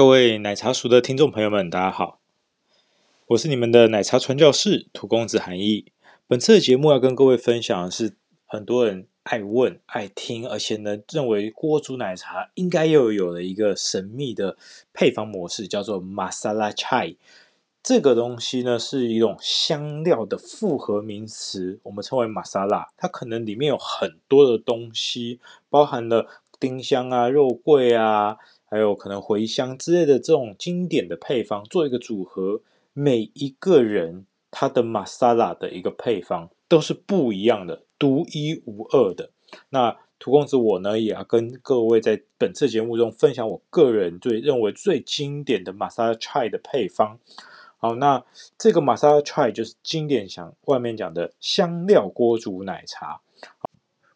各位奶茶熟的听众朋友们，大家好，我是你们的奶茶传教士土公子韩毅。本次的节目要跟各位分享的是很多人爱问、爱听，而且呢认为锅煮奶茶应该又有了一个神秘的配方模式，叫做 Masala Chai。这个东西呢是一种香料的复合名词，我们称为 Masala。它可能里面有很多的东西，包含了丁香啊、肉桂啊。还有可能茴香之类的这种经典的配方做一个组合，每一个人他的玛莎拉的一个配方都是不一样的，独一无二的。那荼公子我呢也要跟各位在本次节目中分享我个人最认为最经典的玛莎拉 chai 的配方。好，那这个玛莎拉 chai 就是经典讲外面讲的香料锅煮奶茶。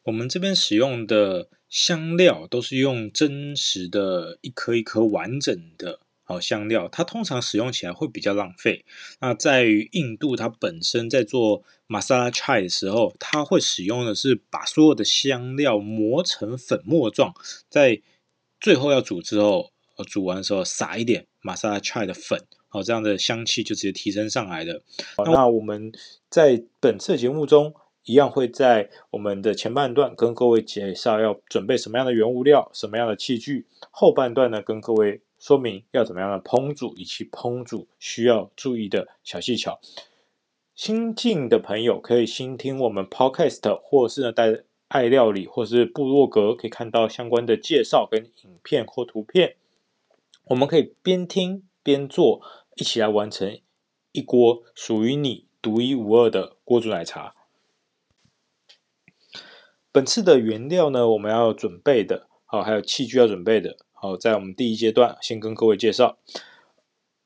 我们这边使用的香料都是用真实的一颗一颗完整的好香料，它通常使用起来会比较浪费。那在于印度，它本身在做 Masala Chai 的时候，它会使用的是把所有的香料磨成粉末状，在最后要煮之后，煮完的时候撒一点 Masala Chai 的粉，好，这样的香气就直接提升上来的。那我们在本次节目中。一样会在我们的前半段跟各位介绍要准备什么样的原物料、什么样的器具，后半段呢跟各位说明要怎么样的烹煮以及烹煮需要注意的小技巧。新进的朋友可以先听我们 Podcast，或是呢在爱料理或是部落格可以看到相关的介绍跟影片或图片，我们可以边听边做，一起来完成一锅属于你独一无二的锅煮奶茶。本次的原料呢，我们要准备的，好，还有器具要准备的，好，在我们第一阶段先跟各位介绍，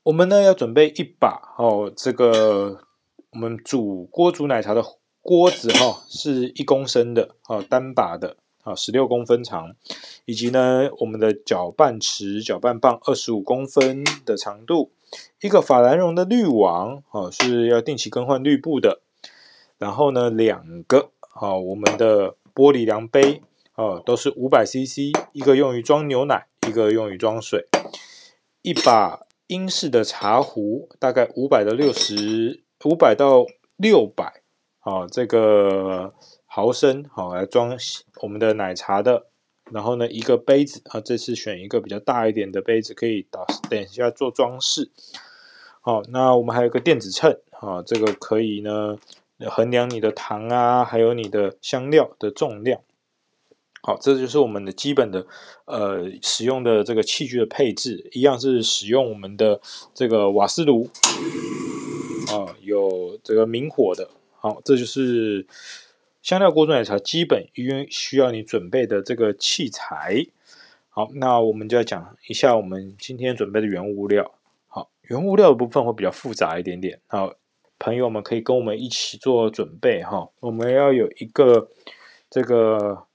我们呢要准备一把，哦，这个我们煮锅煮奶茶的锅子，哈，是一公升的，好，单把的，啊，十六公分长，以及呢我们的搅拌池、搅拌棒二十五公分的长度，一个法兰绒的滤网，哦，是要定期更换滤布的，然后呢两个，好，我们的。玻璃量杯，哦，都是五百 CC，一个用于装牛奶，一个用于装水。一把英式的茶壶，大概五百到六十，五百到六百，哦，这个毫升，好、哦、来装我们的奶茶的。然后呢，一个杯子，啊，这次选一个比较大一点的杯子，可以打等一下做装饰。好、哦，那我们还有个电子秤，啊、哦，这个可以呢。衡量你的糖啊，还有你的香料的重量。好，这就是我们的基本的呃使用的这个器具的配置，一样是使用我们的这个瓦斯炉啊，有这个明火的。好，这就是香料锅煮奶茶基本因需要你准备的这个器材。好，那我们就要讲一下我们今天准备的原物料。好，原物料的部分会比较复杂一点点。好。朋友们可以跟我们一起做准备哈，我们要有一个这个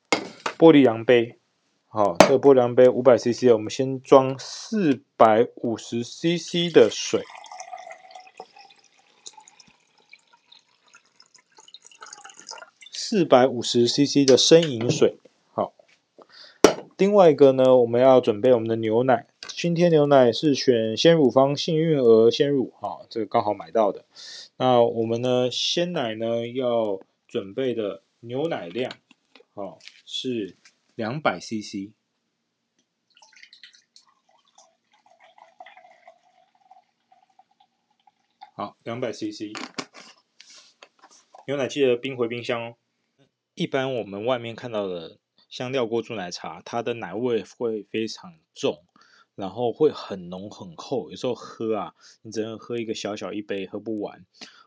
玻璃量杯，好，这个玻璃量杯五百 CC，我们先装四百五十 CC 的水，四百五十 CC 的生饮水，好。另外一个呢，我们要准备我们的牛奶，今天牛奶是选鲜乳方幸运儿鲜乳，哈，这个刚好买到的。那我们呢，鲜奶呢要准备的牛奶量，好，是两百 CC，好，两百 CC，牛奶记得冰回冰箱哦。一般我们外面看到的香料锅煮奶茶，它的奶味会非常重，然后会很浓很厚，有时候喝啊，你只能喝一个小小一杯，喝不完。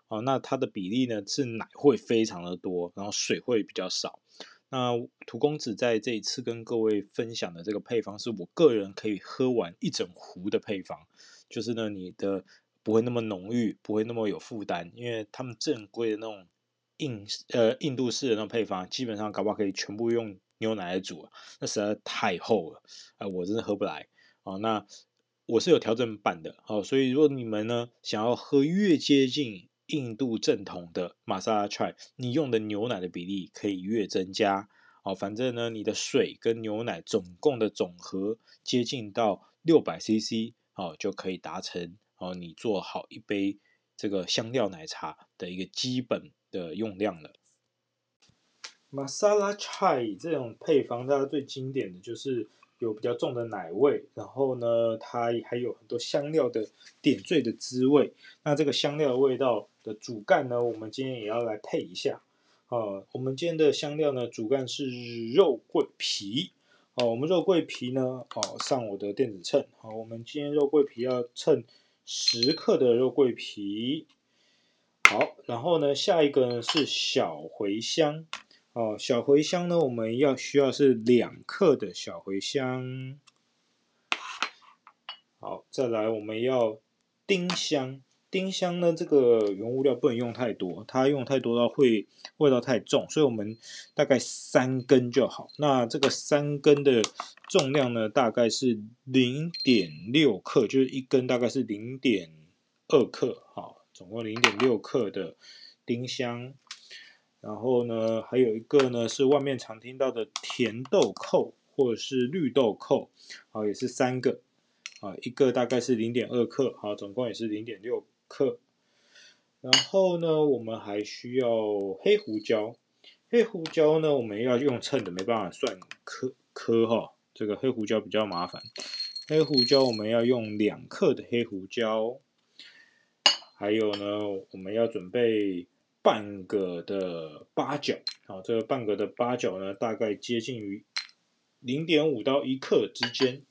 哦，那它的比例呢是奶会非常的多，然后水会比较少。那荼公子在这一次跟各位分享的这个配方，是我个人可以喝完一整壶的配方，就是呢，你的不会那么浓郁，不会那么有负担，因为他们正规的那种印呃印度式的那种配方，基本上搞不好可以全部用牛奶来煮，那实在太厚了，啊、我真的喝不来哦。那我是有调整版的，哦，所以如果你们呢想要喝越接近印度正统的玛莎拉 chai，你用的牛奶的比例可以越增加哦。反正呢，你的水跟牛奶总共的总和接近到六百 CC 哦，就可以达成哦，你做好一杯这个香料奶茶的一个基本的用量了。玛莎拉 chai 这种配方，大家最经典的就是。有比较重的奶味，然后呢，它还有很多香料的点缀的滋味。那这个香料的味道的主干呢，我们今天也要来配一下。呃，我们今天的香料呢，主干是肉桂皮。哦、我们肉桂皮呢，哦、上我的电子秤。好、我们今天肉桂皮要称十克的肉桂皮。好，然后呢，下一个呢是小茴香。哦，小茴香呢，我们要需要是两克的小茴香。好，再来我们要丁香。丁香呢，这个原物料不能用太多，它用太多的话会味道太重，所以我们大概三根就好。那这个三根的重量呢，大概是零点六克，就是一根大概是零点二克，好，总共零点六克的丁香。然后呢，还有一个呢是外面常听到的甜豆蔻或者是绿豆蔻，啊，也是三个，啊，一个大概是零点二克，啊，总共也是零点六克。然后呢，我们还需要黑胡椒，黑胡椒呢我们要用称的，没办法算颗颗哈，这个黑胡椒比较麻烦。黑胡椒我们要用两克的黑胡椒，还有呢，我们要准备。半个的八角，好，这个半个的八角呢，大概接近于零点五到一克之间。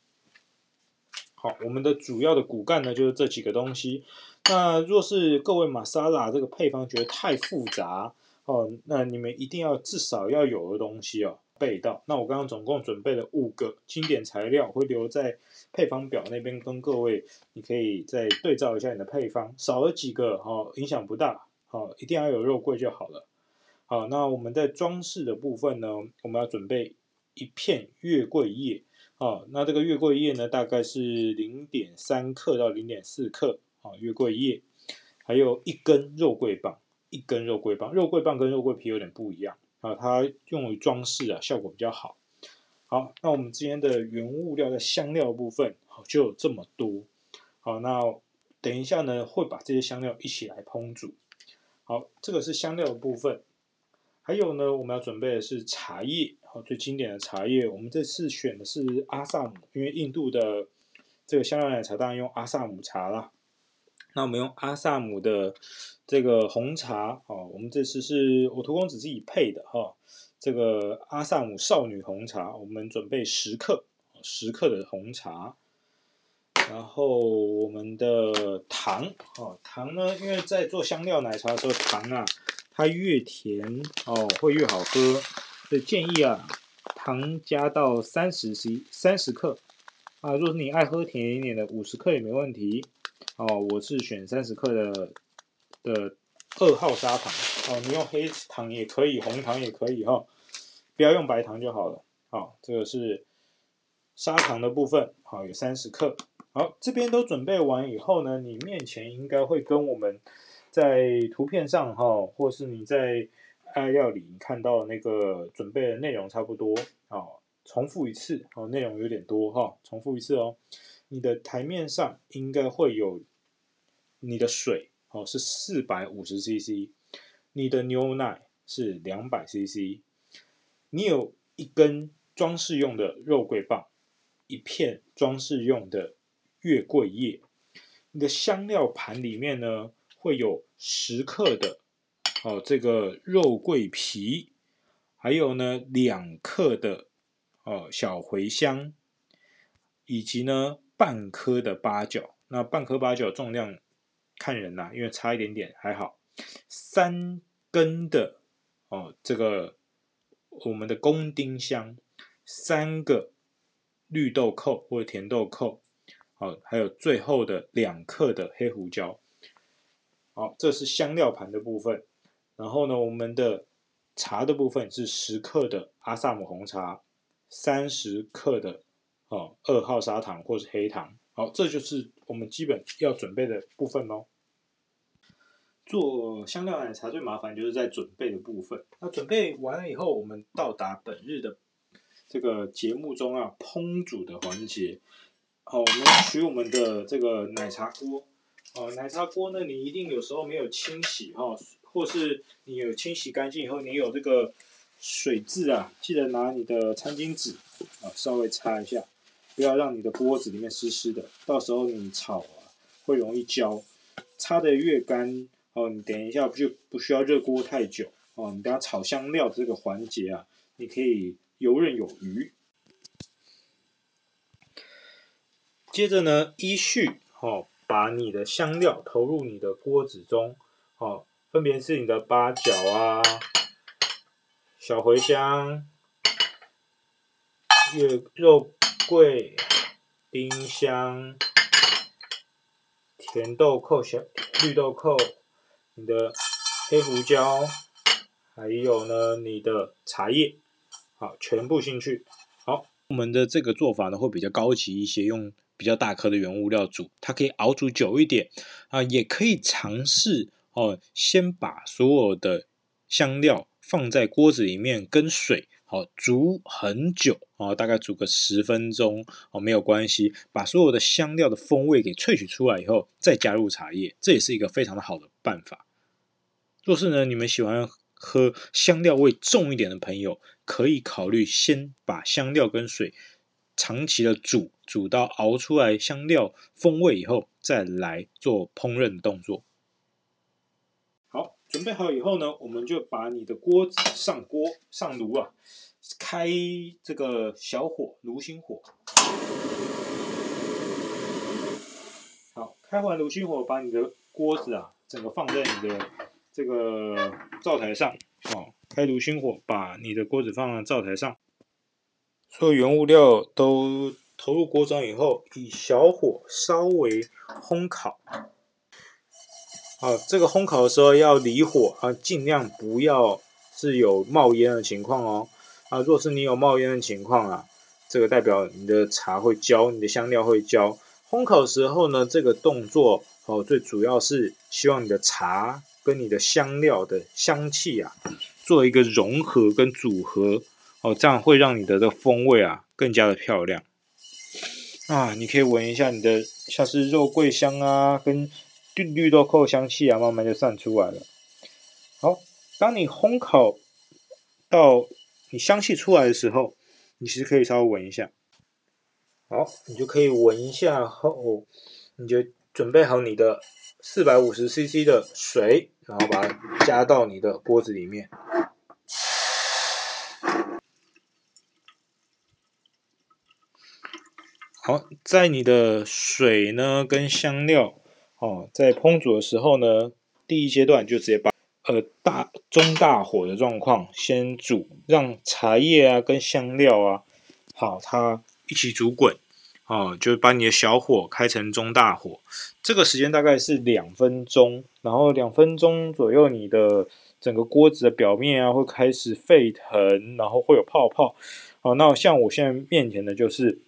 好，我们的主要的骨干呢，就是这几个东西。那若是各位玛莎拉这个配方觉得太复杂哦，那你们一定要至少要有的东西哦，备到。那我刚刚总共准备了五个经典材料，会留在配方表那边跟各位，你可以再对照一下你的配方，少了几个哦，影响不大。好，一定要有肉桂就好了。好，那我们在装饰的部分呢，我们要准备一片月桂叶。好，那这个月桂叶呢，大概是零点三克到零点四克。好，月桂叶，还有一根肉桂棒，一根肉桂棒。肉桂棒跟肉桂皮有点不一样啊，它用于装饰啊，效果比较好。好，那我们今天的原物料的香料部分，好，就有这么多。好，那等一下呢，会把这些香料一起来烹煮。好，这个是香料的部分，还有呢，我们要准备的是茶叶，好，最经典的茶叶。我们这次选的是阿萨姆，因为印度的这个香料奶茶当然用阿萨姆茶啦。那我们用阿萨姆的这个红茶，哦，我们这次是我荼公子自己配的哈，这个阿萨姆少女红茶，我们准备十克，十克的红茶。然后我们的糖哦，糖呢，因为在做香料奶茶的时候，糖啊，它越甜哦，会越好喝。所以建议啊，糖加到三十 c 三十克啊。如果你爱喝甜一点的，五十克也没问题哦。我是选三十克的的二号砂糖哦，你用黑糖也可以，红糖也可以哈、哦，不要用白糖就好了。好、哦，这个是砂糖的部分，好、哦，有三十克。好，这边都准备完以后呢，你面前应该会跟我们在图片上哈，或是你在爱料理你看到那个准备的内容差不多。好，重复一次，哦，内容有点多哈，重复一次哦。你的台面上应该会有你的水哦，是四百五十 CC，你的牛奶是两百 CC，你有一根装饰用的肉桂棒，一片装饰用的。月桂叶，你的香料盘里面呢，会有十克的哦，这个肉桂皮，还有呢两克的哦小茴香，以及呢半颗的八角。那半颗八角重量看人呐，因为差一点点还好。三根的哦这个我们的宫丁香，三个绿豆蔻或者甜豆蔻，好，还有最后的两克的黑胡椒。好，这是香料盘的部分。然后呢，我们的茶的部分是十克的阿萨姆红茶，三十克的哦二号砂糖或是黑糖。好，这就是我们基本要准备的部分喽。做香料奶茶最麻烦就是在准备的部分。那准备完了以后，我们到达本日的这个节目中啊，烹煮的环节。好，我们取我们的这个奶茶锅。哦，奶茶锅呢，你一定有时候没有清洗哈。或是你有清洗干净以后，你有这个水渍啊，记得拿你的餐巾纸啊稍微擦一下，不要让你的锅子里面湿湿的，到时候你炒啊会容易焦。擦得越干哦，你等一下不就不需要热锅太久哦，你等下炒香料这个环节啊，你可以游刃有余。接着呢，依序哦，把你的香料投入你的锅子中哦。分别是你的八角啊、小茴香、月肉桂、丁香、甜豆蔻、小绿豆蔻、你的黑胡椒，还有呢你的茶叶，好，全部进去。好，我们的这个做法呢会比较高级一些，用比较大颗的原物料煮，它可以熬煮久一点啊，也可以尝试。哦，先把所有的香料放在锅子里面，跟水好煮很久啊，大概煮个十分钟哦，没有关系。把所有的香料的风味给萃取出来以后，再加入茶叶，这也是一个非常的好的办法。若是呢，你们喜欢喝香料味重一点的朋友，可以考虑先把香料跟水长期的煮，煮到熬出来香料风味以后，再来做烹饪动作。好准备好以后呢，我们就把你的锅子上锅上炉啊，开这个小火炉心火。好，开完炉心火，把你的锅子啊，整个放在你的这个灶台上。哦，开炉心火，把你的锅子放在灶台上，所有原物料都投入锅中以后，以小火稍微烘烤。好，这个烘烤的时候要离火啊，尽量不要是有冒烟的情况哦。啊，若是你有冒烟的情况啊，这个代表你的茶会焦，你的香料会焦。烘烤的时候呢，这个动作哦，最主要是希望你的茶跟你的香料的香气啊，做一个融合跟组合哦，这样会让你的这个风味啊更加的漂亮。啊，你可以闻一下你的像是肉桂香啊，跟绿绿豆蔻香气啊，慢慢就散出来了。好，当你烘烤到你香气出来的时候，你其实可以稍微闻一下。好，你就可以闻一下后，你就准备好你的四百五十 CC 的水，然后把它加到你的锅子里面。好，在你的水呢跟香料。哦，在烹煮的时候呢，第一阶段就直接把呃大中大火的状况先煮，让茶叶啊跟香料啊，好，它一起煮滚。哦，就把你的小火开成中大火，这个时间大概是两分钟，然后两分钟左右，你的整个锅子的表面啊会开始沸腾，然后会有泡泡。好，那像我现在面前的就是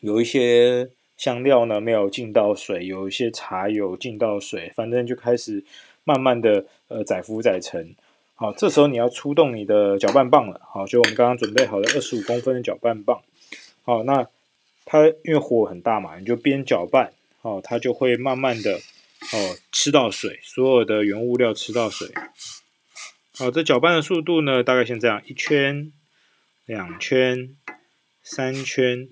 有一些。香料呢没有浸到水，有一些茶有浸到水，反正就开始慢慢的呃载浮载沉。好，这时候你要出动你的搅拌棒了。好，就我们刚刚准备好的二十五公分的搅拌棒。好，那它因为火很大嘛，你就边搅拌，好，它就会慢慢的哦吃到水，所有的原物料吃到水。好，这搅拌的速度呢，大概像这样，一圈、两圈、三圈。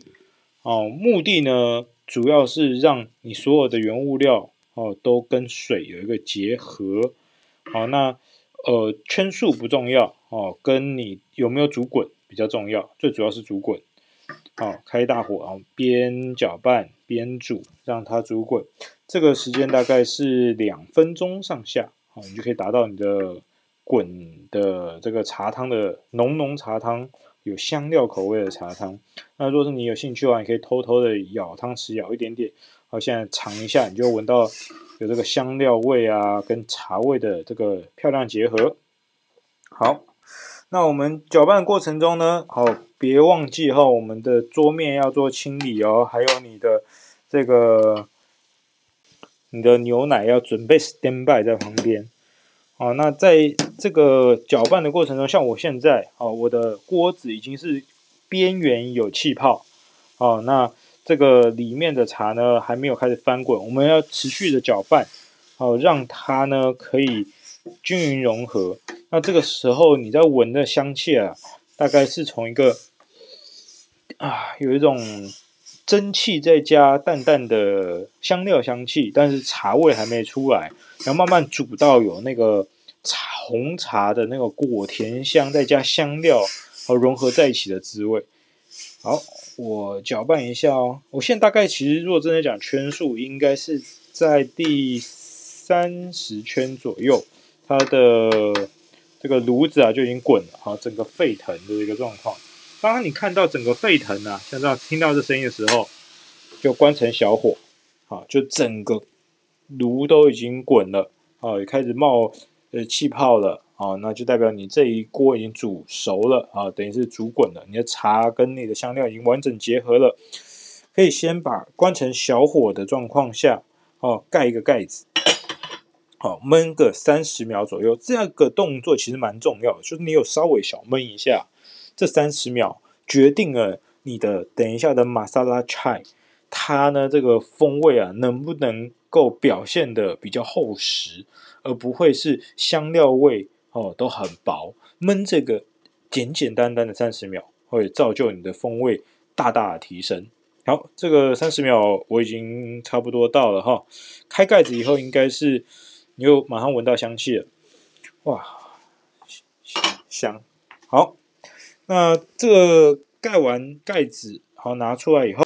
哦，目的呢？主要是让你所有的原物料哦都跟水有一个结合，好，那呃圈数不重要哦，跟你有没有煮滚比较重要，最主要是煮滚，好，开大火，然后边搅拌边煮，让它煮滚，这个时间大概是两分钟上下，好，你就可以达到你的滚的这个茶汤的浓浓茶汤，有香料口味的茶汤。那如果是你有兴趣的话，你可以偷偷的舀汤匙舀一点点，好，现在尝一下，你就闻到有这个香料味啊，跟茶味的这个漂亮结合。好，那我们搅拌过程中呢，好，别忘记哈，我们的桌面要做清理哦，还有你的这个。你的牛奶要准备 stand by 在旁边，好，那在这个搅拌的过程中，像我现在，哦，我的锅子已经是边缘有气泡，哦，那这个里面的茶呢还没有开始翻滚，我们要持续的搅拌，哦，让它呢可以均匀融合。那这个时候你在闻的香气啊，大概是从一个啊有一种。蒸汽再加淡淡的香料香气，但是茶味还没出来，然后慢慢煮到有那个茶红茶的那个果甜香，再加香料和融合在一起的滋味。好，我搅拌一下哦。我现在大概其实如果真的讲圈数，应该是在第三十圈左右，它的这个炉子啊就已经滚了，好，整个沸腾的一个状况。当你看到整个沸腾啊，像这样听到这声音的时候，就关成小火，好，就整个炉都已经滚了，啊，也开始冒呃气泡了，啊，那就代表你这一锅已经煮熟了，啊，等于是煮滚了，你的茶跟你的香料已经完整结合了，可以先把关成小火的状况下，哦，盖一个盖子，好，焖个三十秒左右，这个动作其实蛮重要的，就是你有稍微小焖一下。这三十秒决定了你的等一下的玛莎拉菜，它呢这个风味啊能不能够表现得比较厚实，而不会是香料味哦都很薄。焖这个简简单单的三十秒，会造就你的风味大大的提升。好，这个三十秒我已经差不多到了哈，开盖子以后应该是你又马上闻到香气了，哇，香，好。那这个盖完盖子，好，拿出来以后，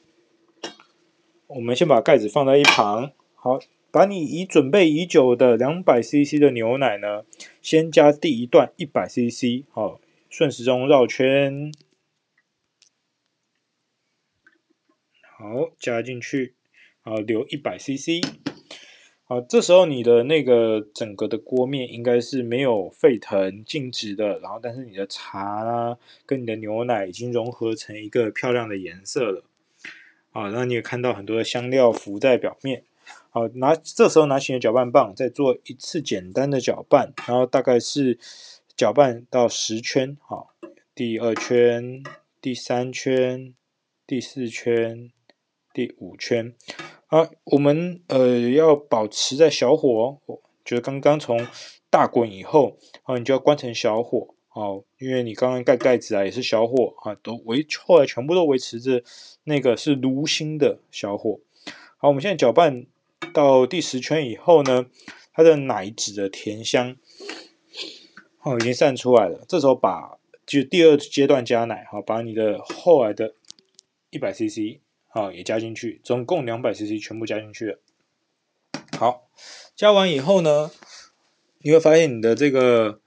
我们先把盖子放在一旁。好，把你已准备已久的两百 CC 的牛奶呢，先加第一段一百 CC，好，顺时钟绕圈，好，加进去，好，留一百 CC。好，这时候你的那个整个的锅面应该是没有沸腾静止的，然后但是你的茶啦跟你的牛奶已经融合成一个漂亮的颜色了。好，那你也看到很多的香料浮在表面。好，拿这时候拿起你的搅拌棒，再做一次简单的搅拌，然后大概是搅拌到十圈。好，第二圈、第三圈、第四圈、第五圈。啊，我们呃要保持在小火哦，就是刚刚从大滚以后，啊，你就要关成小火哦，因为你刚刚盖盖子啊也是小火啊，都维后来全部都维持着那个是炉心的小火。好，我们现在搅拌到第十圈以后呢，它的奶脂的甜香哦已经散出来了，这时候把就第二阶段加奶，好，把你的后来的一百 CC。好，也加进去，总共两百 CC 全部加进去了。好，加完以后呢，你会发现你的这个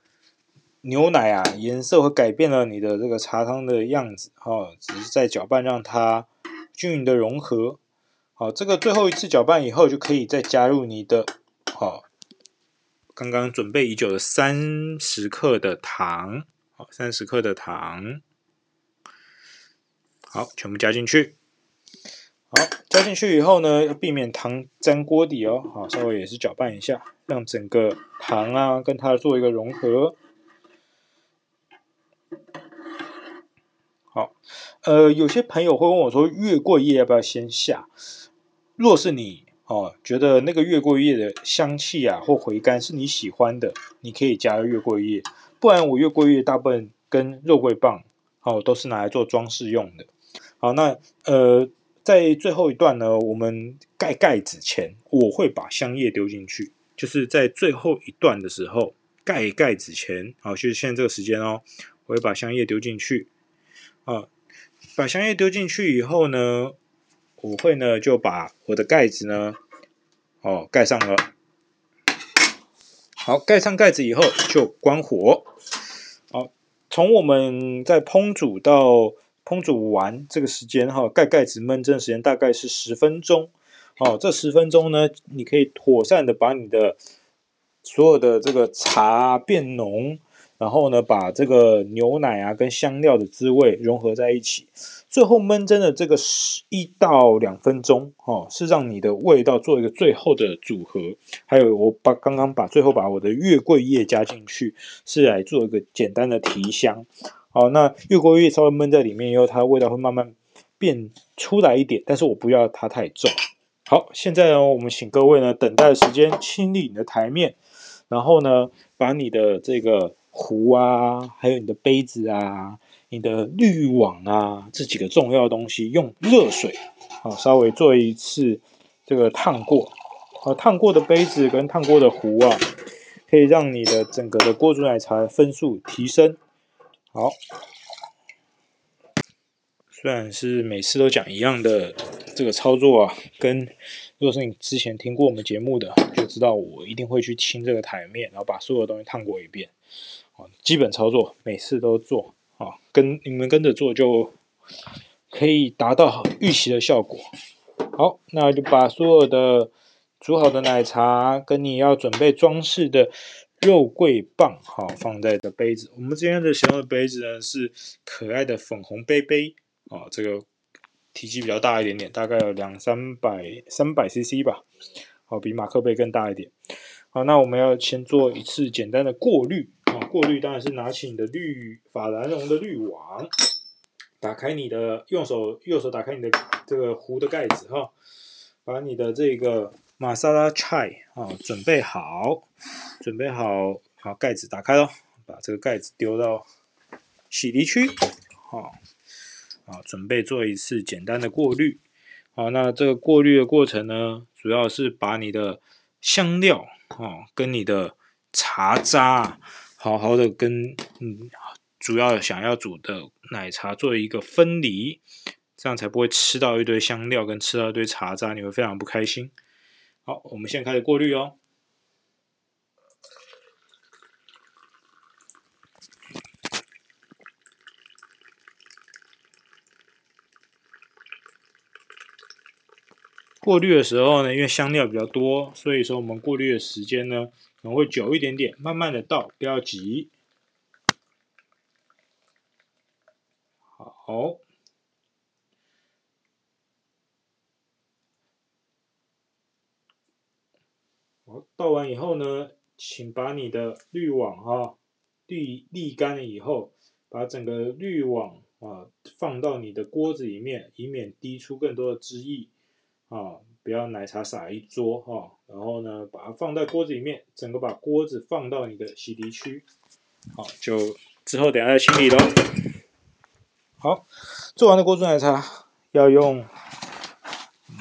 牛奶啊，颜色会改变了你的这个茶汤的样子。哈，只是在搅拌让它均匀的融合。好，这个最后一次搅拌以后，就可以再加入你的好刚刚准备已久的三十克的糖。好，三十克的糖。好，全部加进去。好，加进去以后呢，要避免糖粘锅底哦。好，稍微也是搅拌一下，让整个糖啊跟它做一个融合。好，呃，有些朋友会问我说，月桂叶要不要先下？若是你哦觉得那个月桂叶的香气啊或回甘是你喜欢的，你可以加月桂叶。不然我月桂叶大部分跟肉桂棒哦都是拿来做装饰用的。好，那呃。在最后一段呢，我们盖盖子前，我会把香叶丢进去，就是在最后一段的时候盖盖子前，好，就是现在这个时间哦，我会把香叶丢进去，啊，把香叶丢进去以后呢，我会呢就把我的盖子呢，哦盖上了，好，盖上盖子以后就关火。好，从我们在烹煮到烹煮完这个时间哈，盖盖子焖蒸时间大概是十分钟。哦，这十分钟呢，你可以妥善的把你的所有的这个茶变浓。然后呢，把这个牛奶啊跟香料的滋味融合在一起，最后焖蒸的这个十一到两分钟，哦，是让你的味道做一个最后的组合。还有我把刚刚把最后把我的月桂叶加进去，是来做一个简单的提香。好，那越过越稍微闷在里面以后，它的味道会慢慢变出来一点，但是我不要它太重。好，现在呢，我们请各位呢等待时间，清理你的台面，然后呢，把你的这个。壶啊，还有你的杯子啊，你的滤网啊，这几个重要的东西，用热水啊稍微做一次这个烫过啊，烫过的杯子跟烫过的壶啊，可以让你的整个的锅煮奶茶的分数提升。好，虽然是每次都讲一样的这个操作啊，跟如果是你之前听过我们节目的，就知道我一定会去清这个台面，然后把所有东西烫过一遍。基本操作每次都做啊，跟你们跟着做就可以达到预期的效果。好，那就把所有的煮好的奶茶跟你要准备装饰的肉桂棒，好，放在的杯子。我们今天的使用的杯子呢是可爱的粉红杯杯啊，这个体积比较大一点点，大概有两三百三百 CC 吧，好，比马克杯更大一点。好，那我们要先做一次简单的过滤。啊过滤当然是拿起你的滤法兰绒的滤网，打开你的用手右手打开你的这个壶的盖子哈，把你的这个玛莎拉菜啊准备好，准备好，好盖子打开喽，把这个盖子丢到洗涤区，好，好准备做一次简单的过滤，好，那这个过滤的过程呢，主要是把你的香料啊跟你的茶渣。好好的跟嗯，主要想要煮的奶茶做一个分离，这样才不会吃到一堆香料跟吃到一堆茶渣，你会非常不开心。好，我们现在开始过滤哦。过滤的时候呢，因为香料比较多，所以说我们过滤的时间呢。可能会久一点点，慢慢的倒，不要急。好，好，倒完以后呢，请把你的滤网哈滤沥干了以后，把整个滤网啊放到你的锅子里面，以免滴出更多的汁液啊。不要奶茶洒一桌哈，然后呢，把它放在锅子里面，整个把锅子放到你的洗涤区，好，就之后等下再清理喽。好，做完的锅煮奶茶要用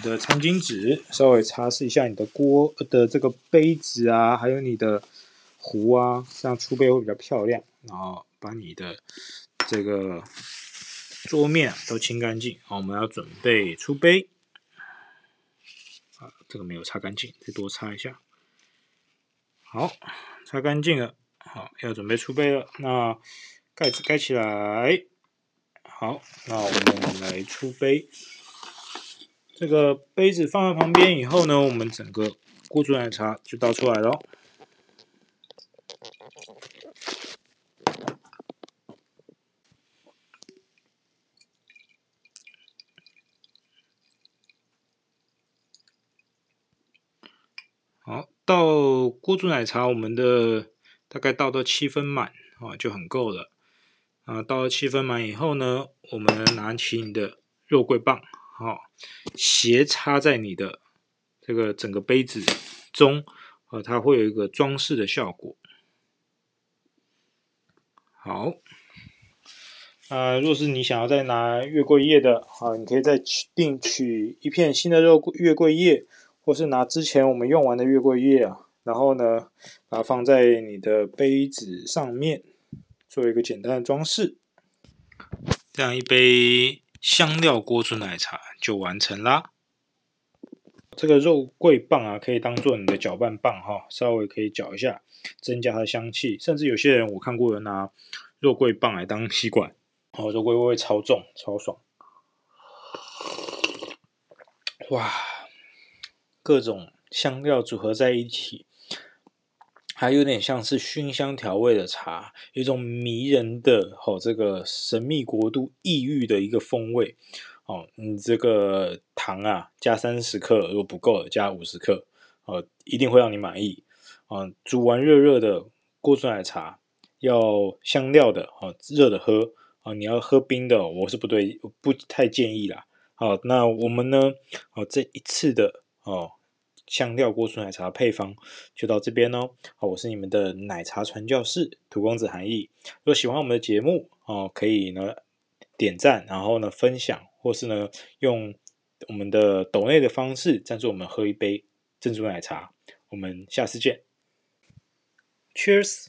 的餐巾纸稍微擦拭一下你的锅的这个杯子啊，还有你的壶啊，这样出杯会比较漂亮。然后把你的这个桌面都清干净。好，我们要准备出杯。啊这个没有擦干净，再多擦一下。好，擦干净了。好，要准备出杯了。那盖子盖起来。好，那我们来出杯。这个杯子放在旁边以后呢，我们整个锅煮奶茶就倒出来了。好，倒锅煮奶茶，我们的大概倒到七分满啊，就很够了。啊，倒了七分满以后呢，我们拿起你的肉桂棒，好，斜插在你的这个整个杯子中，啊，它会有一个装饰的效果。好，啊，若是你想要再拿月桂叶的，啊，你可以再取另取一片新的肉月桂叶。或是拿之前我们用完的月桂叶啊，然后呢，把它放在你的杯子上面，做一个简单的装饰，这样一杯香料锅煮奶茶就完成啦。这个肉桂棒啊，可以当做你的搅拌棒哈，稍微可以搅一下，增加它的香气。甚至有些人我看过有拿肉桂棒来当吸管，哦，肉桂味会超重，超爽。哇，各种香料组合在一起，还有点像是熏香调味的茶，有一种迷人的哦，这个神秘国度异域的一个风味。哦，你这个糖啊，加三十克，如果不够，加五十克，哦，一定会让你满意。啊，煮完热热的锅煮奶茶，要香料的，哦，热的喝。啊，你要喝冰的，我是不对，不太建议啦。好，那我们呢，哦，这一次的哦香料锅煮奶茶的配方就到这边哦。好，我是你们的奶茶传教士荼公子韩毅。如果喜欢我们的节目哦，可以呢点赞，然后呢分享。或是呢，用我们的抖内的方式赞助我们喝一杯珍珠奶茶。我们下次见，Cheers！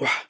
哇。